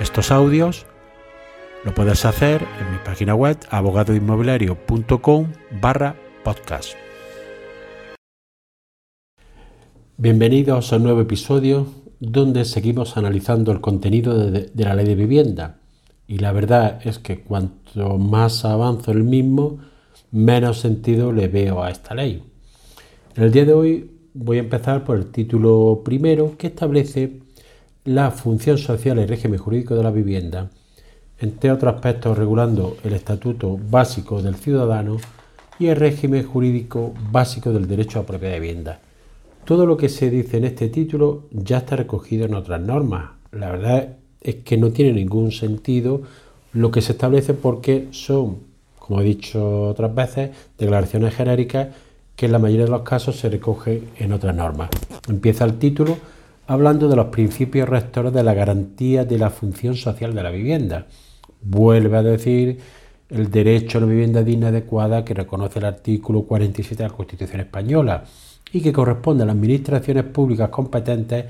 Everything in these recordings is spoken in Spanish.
estos audios, lo puedes hacer en mi página web abogadoinmobiliario.com barra podcast. Bienvenidos a un nuevo episodio donde seguimos analizando el contenido de, la ley de vivienda. Y la verdad es que cuanto más avanzo el mismo, menos sentido le veo a esta ley. En el día de hoy voy a empezar por el título primero que establece la función social y régimen jurídico de la vivienda, entre otros aspectos regulando el estatuto básico del ciudadano y el régimen jurídico básico del derecho a propiedad de vivienda. Todo lo que se dice en este título ya está recogido en otras normas. La verdad es que no tiene ningún sentido lo que se establece porque son como he dicho otras veces, declaraciones genéricas que en la mayoría de los casos se recogen en otras normas. Empieza el título hablando de los principios rectores de la garantía de la función social de la vivienda. Vuelve a decir el derecho a una vivienda digna y adecuada que reconoce el artículo 47 de la Constitución española y que corresponde a las administraciones públicas competentes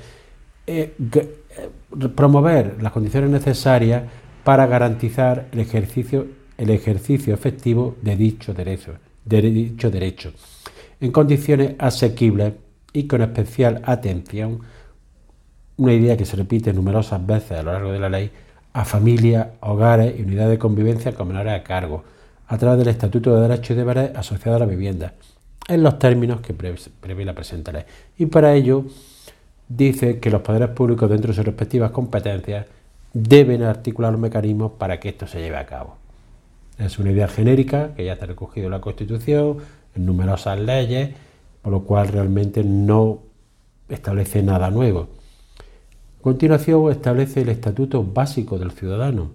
eh, eh, promover las condiciones necesarias para garantizar el ejercicio efectivo de dicho derecho en condiciones asequibles y con especial atención, una idea que se repite numerosas veces a lo largo de la ley, a familias, hogares y unidades de convivencia con menores a cargo, a través del Estatuto de Derechos y Deberes asociado a la vivienda, en los términos que prevé la presente ley. Y para ello dice que los poderes públicos dentro de sus respectivas competencias deben articular los mecanismos para que esto se lleve a cabo. Es una idea genérica que ya está recogido en la Constitución, en numerosas leyes, por lo cual realmente no establece nada nuevo. Continuación establece el Estatuto Básico del Ciudadano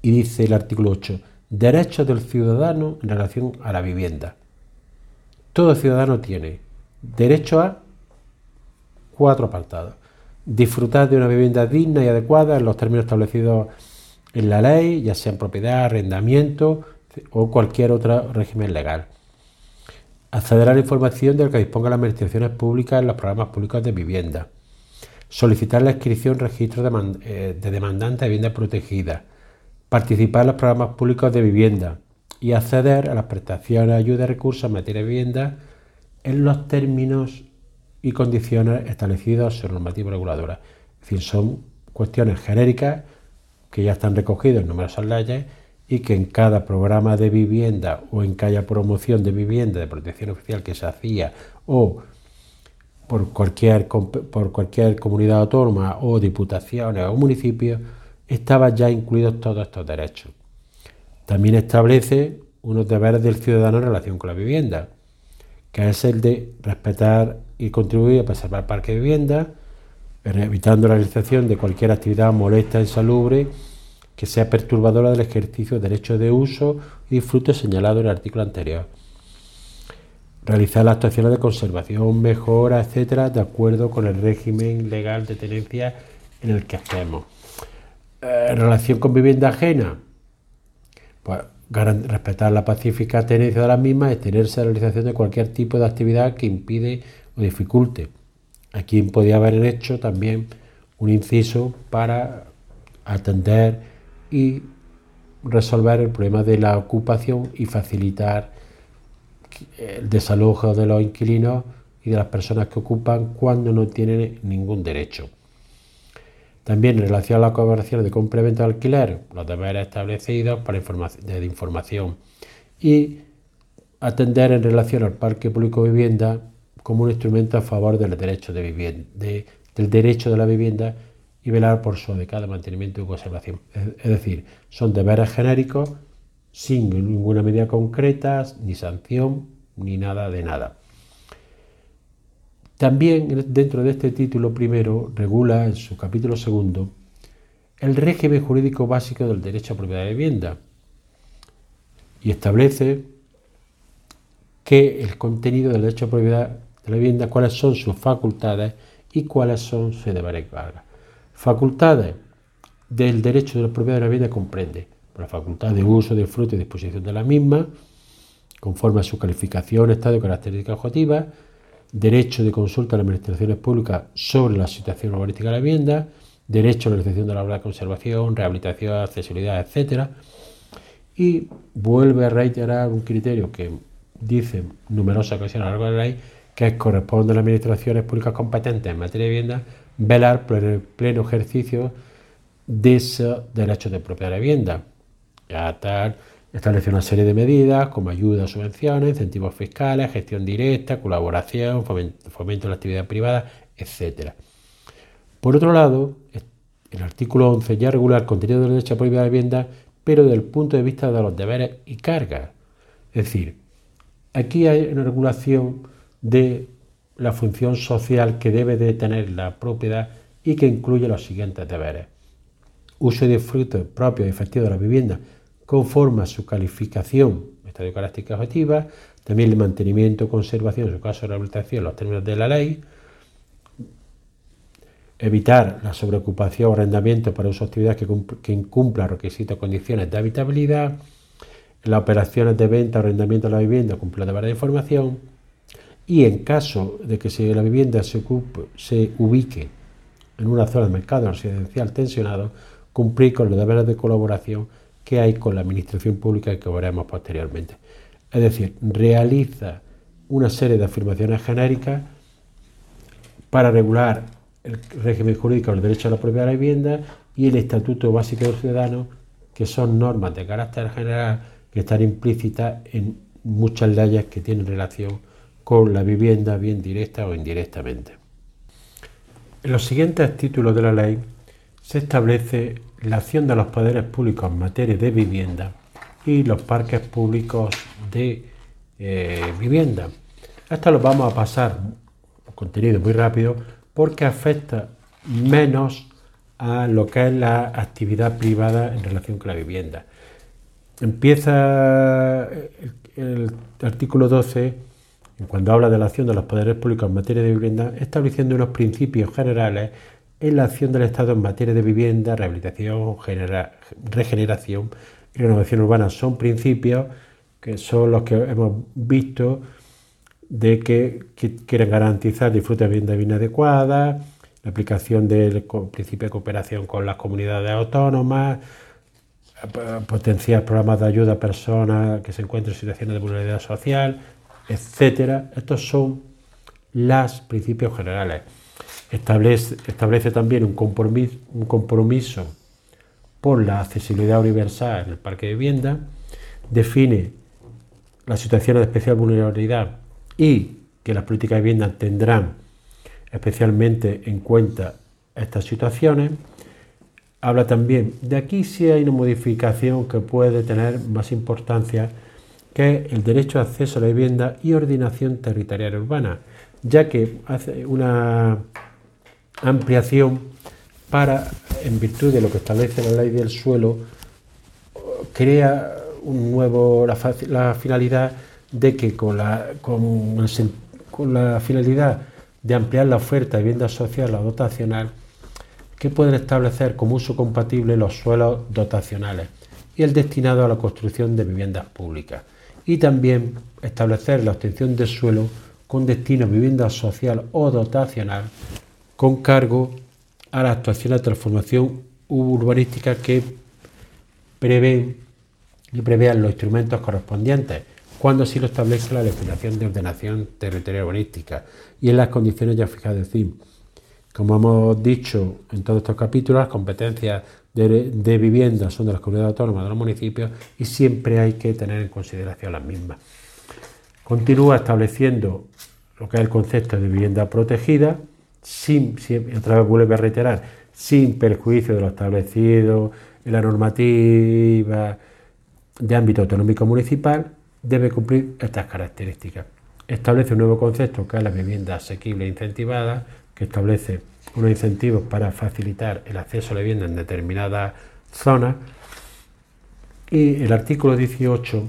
y dice el artículo 8, derechos del ciudadano en relación a la vivienda. Todo ciudadano tiene derecho a cuatro apartados. Disfrutar de una vivienda digna y adecuada en los términos establecidos en la ley, ya sea en propiedad, arrendamiento o cualquier otro régimen legal. Acceder a la información de la que dispongan las administraciones públicas en los programas públicos de vivienda. Solicitar la inscripción registro de, eh, de demandantes de vivienda protegida. Participar en los programas públicos de vivienda y acceder a las prestaciones, ayudas y recursos en materia de vivienda en los términos y condiciones establecidos en normativa reguladora. Es decir, son cuestiones genéricas que ya están recogidos en numerosas leyes y que en cada programa de vivienda o en cada promoción de vivienda de protección oficial que se hacía o por cualquier, por cualquier comunidad autónoma o diputaciones o municipios, estaban ya incluidos todos estos derechos. También establece unos deberes del ciudadano en relación con la vivienda, que es el de respetar y contribuir a preservar parques de vivienda, evitando la realización de cualquier actividad molesta, insalubre, que sea perturbadora del ejercicio de derecho de uso y disfrute señalado en el artículo anterior. Realizar las actuaciones de conservación, mejora, etcétera, de acuerdo con el régimen legal de tenencia en el que. Eh, en relación con vivienda ajena, pues respetar la pacífica tenencia de las mismas y tenerse la realización de cualquier tipo de actividad que impide o dificulte Aquí podía haber hecho también un inciso para atender y resolver el problema de la ocupación y facilitar el desalojo de los inquilinos y de las personas que ocupan cuando no tienen ningún derecho. También en relación a la colaboración de complemento de alquiler, los deberes establecidos para de información y atender en relación al parque público de vivienda como un instrumento a favor del derecho de vivienda, del derecho de la vivienda y velar por su adecuado mantenimiento y conservación. Es, decir, son deberes genéricos sin ninguna medida concreta, ni sanción, ni nada de nada. También dentro de este título primero regula en su capítulo segundo el régimen jurídico básico del derecho a propiedad de vivienda y establece que el contenido del derecho a propiedad de la vivienda, cuáles son sus facultades y cuáles son sus deberes. Facultades del derecho de la propiedad de la vivienda comprende la facultad de uso, de fruto y disposición de la misma, conforme a su calificación, estado y características objetivas, derecho de consulta a las administraciones públicas sobre la situación urbanística de la vivienda, derecho a la realización de la obra de conservación, rehabilitación, accesibilidad, etc. Y vuelve a reiterar un criterio que dice numerosas ocasiones a lo largo de la ley, que corresponde a las administraciones públicas competentes en materia de vivienda velar por el pleno ejercicio de ese derecho de propiedad de vivienda. Ya tal, establece una serie de medidas como ayudas, subvenciones, incentivos fiscales, gestión directa, colaboración, fomento de la actividad privada, etc. Por otro lado, el artículo 11 ya regula el contenido del derecho a propiedad de vivienda, pero desde el punto de vista de los deberes y cargas. Es decir, aquí hay una regulación de la función social que debe de tener la propiedad y que incluye los siguientes deberes. Uso y disfrute propio y efectivo de la vivienda conforme a su calificación, estadio de características objetivas, también el mantenimiento, conservación, en su caso rehabilitación, los términos de la ley, evitar la sobreocupación o arrendamiento para uso de actividades que, que incumplan requisitos o condiciones de habitabilidad, las operaciones de venta o arrendamiento de la vivienda cumplen la de información, y en caso de que si la vivienda se, se ubique en una zona de mercado residencial tensionado, cumplir con los deberes de colaboración que hay con la administración pública que veremos posteriormente. Es decir, realiza una serie de afirmaciones genéricas para regular el régimen jurídico del derecho a la propiedad de la vivienda y el Estatuto Básico del Ciudadano, que son normas de carácter general que están implícitas en muchas leyes que tienen relación con la vivienda, bien directa o indirectamente. En los siguientes títulos de la ley se establece la acción de los poderes públicos en materia de vivienda y los parques públicos de eh, vivienda. Esto lo vamos a pasar, contenido muy rápido, porque afecta menos a lo que es la actividad privada en relación con la vivienda. Empieza el, el artículo 12 cuando habla de la acción de los poderes públicos en materia de vivienda, estableciendo unos principios generales en la acción del Estado en materia de vivienda, rehabilitación, regeneración y renovación urbana. Son principios que son los que hemos visto de que, quieren garantizar disfrute de vivienda bien adecuada, la aplicación del principio de cooperación con las comunidades autónomas, potenciar programas de ayuda a personas que se encuentran en situaciones de vulnerabilidad social, etcétera. Estos son los principios generales. Establece, establece también un compromiso, un compromiso por la accesibilidad universal en el parque de vivienda, define las situaciones de especial vulnerabilidad y que las políticas de vivienda tendrán especialmente en cuenta estas situaciones. Habla también de aquí si hay una modificación que puede tener más importancia que el derecho a acceso a la vivienda y ordenación territorial urbana, ya que hace una ampliación para, en virtud de lo que establece la ley del suelo, crea un nuevo, la, finalidad de que con la, con, la finalidad de ampliar la oferta de vivienda social o dotacional, que pueden establecer como uso compatible los suelos dotacionales y el destinado a la construcción de viviendas públicas. Y también establecer la obtención de suelo con destino a vivienda social o dotacional con cargo a la actuación de transformación urbanística que prevén y prevean los instrumentos correspondientes, cuando así lo establece la legislación de ordenación territorial urbanística y en las condiciones ya fijadas. Es decir, como hemos dicho en todos estos capítulos, las competencias de, vivienda son de las comunidades autónomas de los municipios y siempre hay que tener en consideración las mismas. Continúa estableciendo lo que es el concepto de vivienda protegida, sin, otra vez vuelve a reiterar, sin perjuicio de lo establecido en la normativa de ámbito autonómico municipal, debe cumplir estas características. Establece un nuevo concepto que es la vivienda asequible e incentivada, que establece unos incentivos para facilitar el acceso a la vivienda en determinadas zonas. Y el artículo 18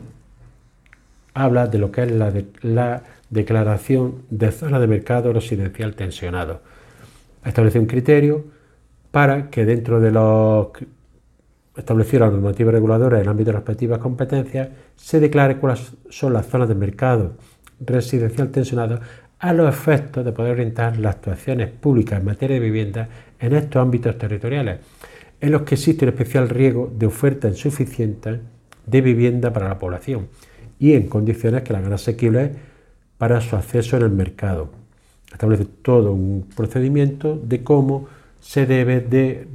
habla de lo que es la, la declaración de zona de mercado residencial tensionado. Establece un criterio para que dentro de los establecidos la normativa reguladora en el ámbito de las respectivas competencias se declare cuáles son las zonas de mercado residencial tensionado a los efectos de poder orientar las actuaciones públicas en materia de vivienda en estos ámbitos territoriales, en los que existe un especial riesgo de oferta insuficiente de vivienda para la población y en condiciones que la hagan asequibles para su acceso en el mercado. Establece todo un procedimiento de cómo se debe de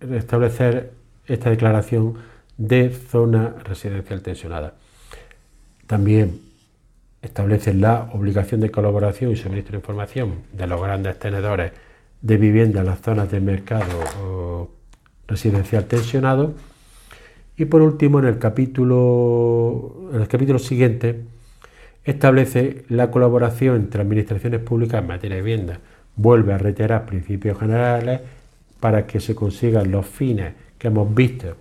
establecer esta declaración de zona residencial tensionada. También establece la obligación de colaboración y suministro de información de los grandes tenedores de vivienda en las zonas de mercado residencial tensionado. Y por último, en el capítulo, en el capítulo siguiente, establece la colaboración entre administraciones públicas en materia de vivienda. Vuelve a reiterar principios generales para que se consigan los fines que hemos visto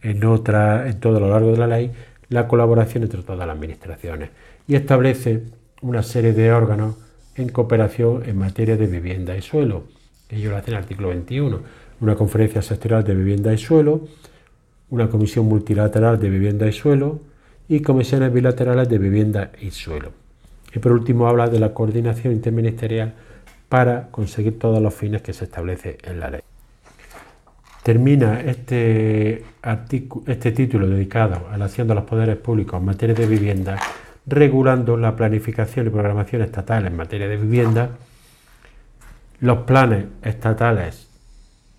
en, otra, en todo lo largo de la ley, la colaboración entre todas las administraciones y establece una serie de órganos en cooperación en materia de vivienda y suelo. Ello lo hace en el artículo 21. Una conferencia sectorial de vivienda y suelo, una comisión multilateral de vivienda y suelo y comisiones bilaterales de vivienda y suelo. Y por último habla de la coordinación interministerial para conseguir todos los fines que se establece en la ley. Termina este, este título dedicado a la acción de los poderes públicos en materia de vivienda, regulando la planificación y programación estatal en materia de vivienda, los planes estatales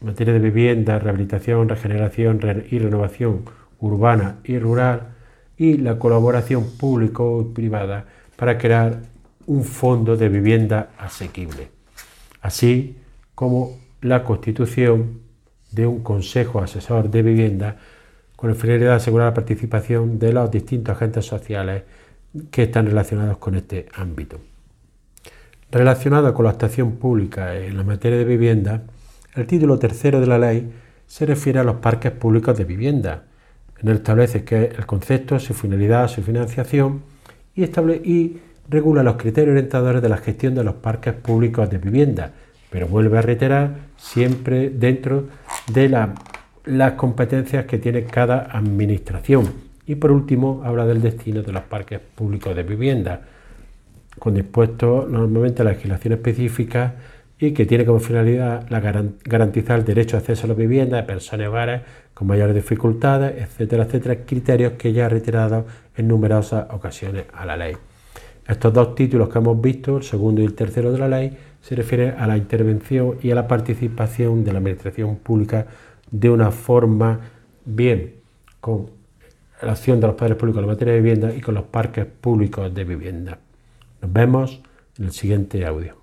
en materia de vivienda, rehabilitación, regeneración y renovación urbana y rural, y la colaboración público-privada para crear un fondo de vivienda asequible, así como la constitución de un Consejo Asesor de Vivienda con la finalidad de asegurar la participación de los distintos agentes sociales que están relacionados con este ámbito. Relacionado con la actuación pública en la materia de vivienda, el título tercero de la ley se refiere a los parques públicos de vivienda. En él establece que el concepto, su finalidad, su financiación y, y regula los criterios orientadores de la gestión de los parques públicos de vivienda, pero vuelve a reiterar siempre dentro de las competencias que tiene cada administración. Y por último, habla del destino de los parques públicos de vivienda, con dispuestos normalmente a la legislación específica y que tiene como finalidad la garantizar el derecho a acceso a la vivienda de personas y hogares con mayores dificultades, etcétera, etcétera, criterios que ya ha retirado en numerosas ocasiones a la ley. Estos dos títulos que hemos visto, el segundo y el tercero de la ley, se refiere a la intervención y a la participación de la administración pública de una forma bien con la acción de los padres públicos en la materia de vivienda y con los parques públicos de vivienda. Nos vemos en el siguiente audio.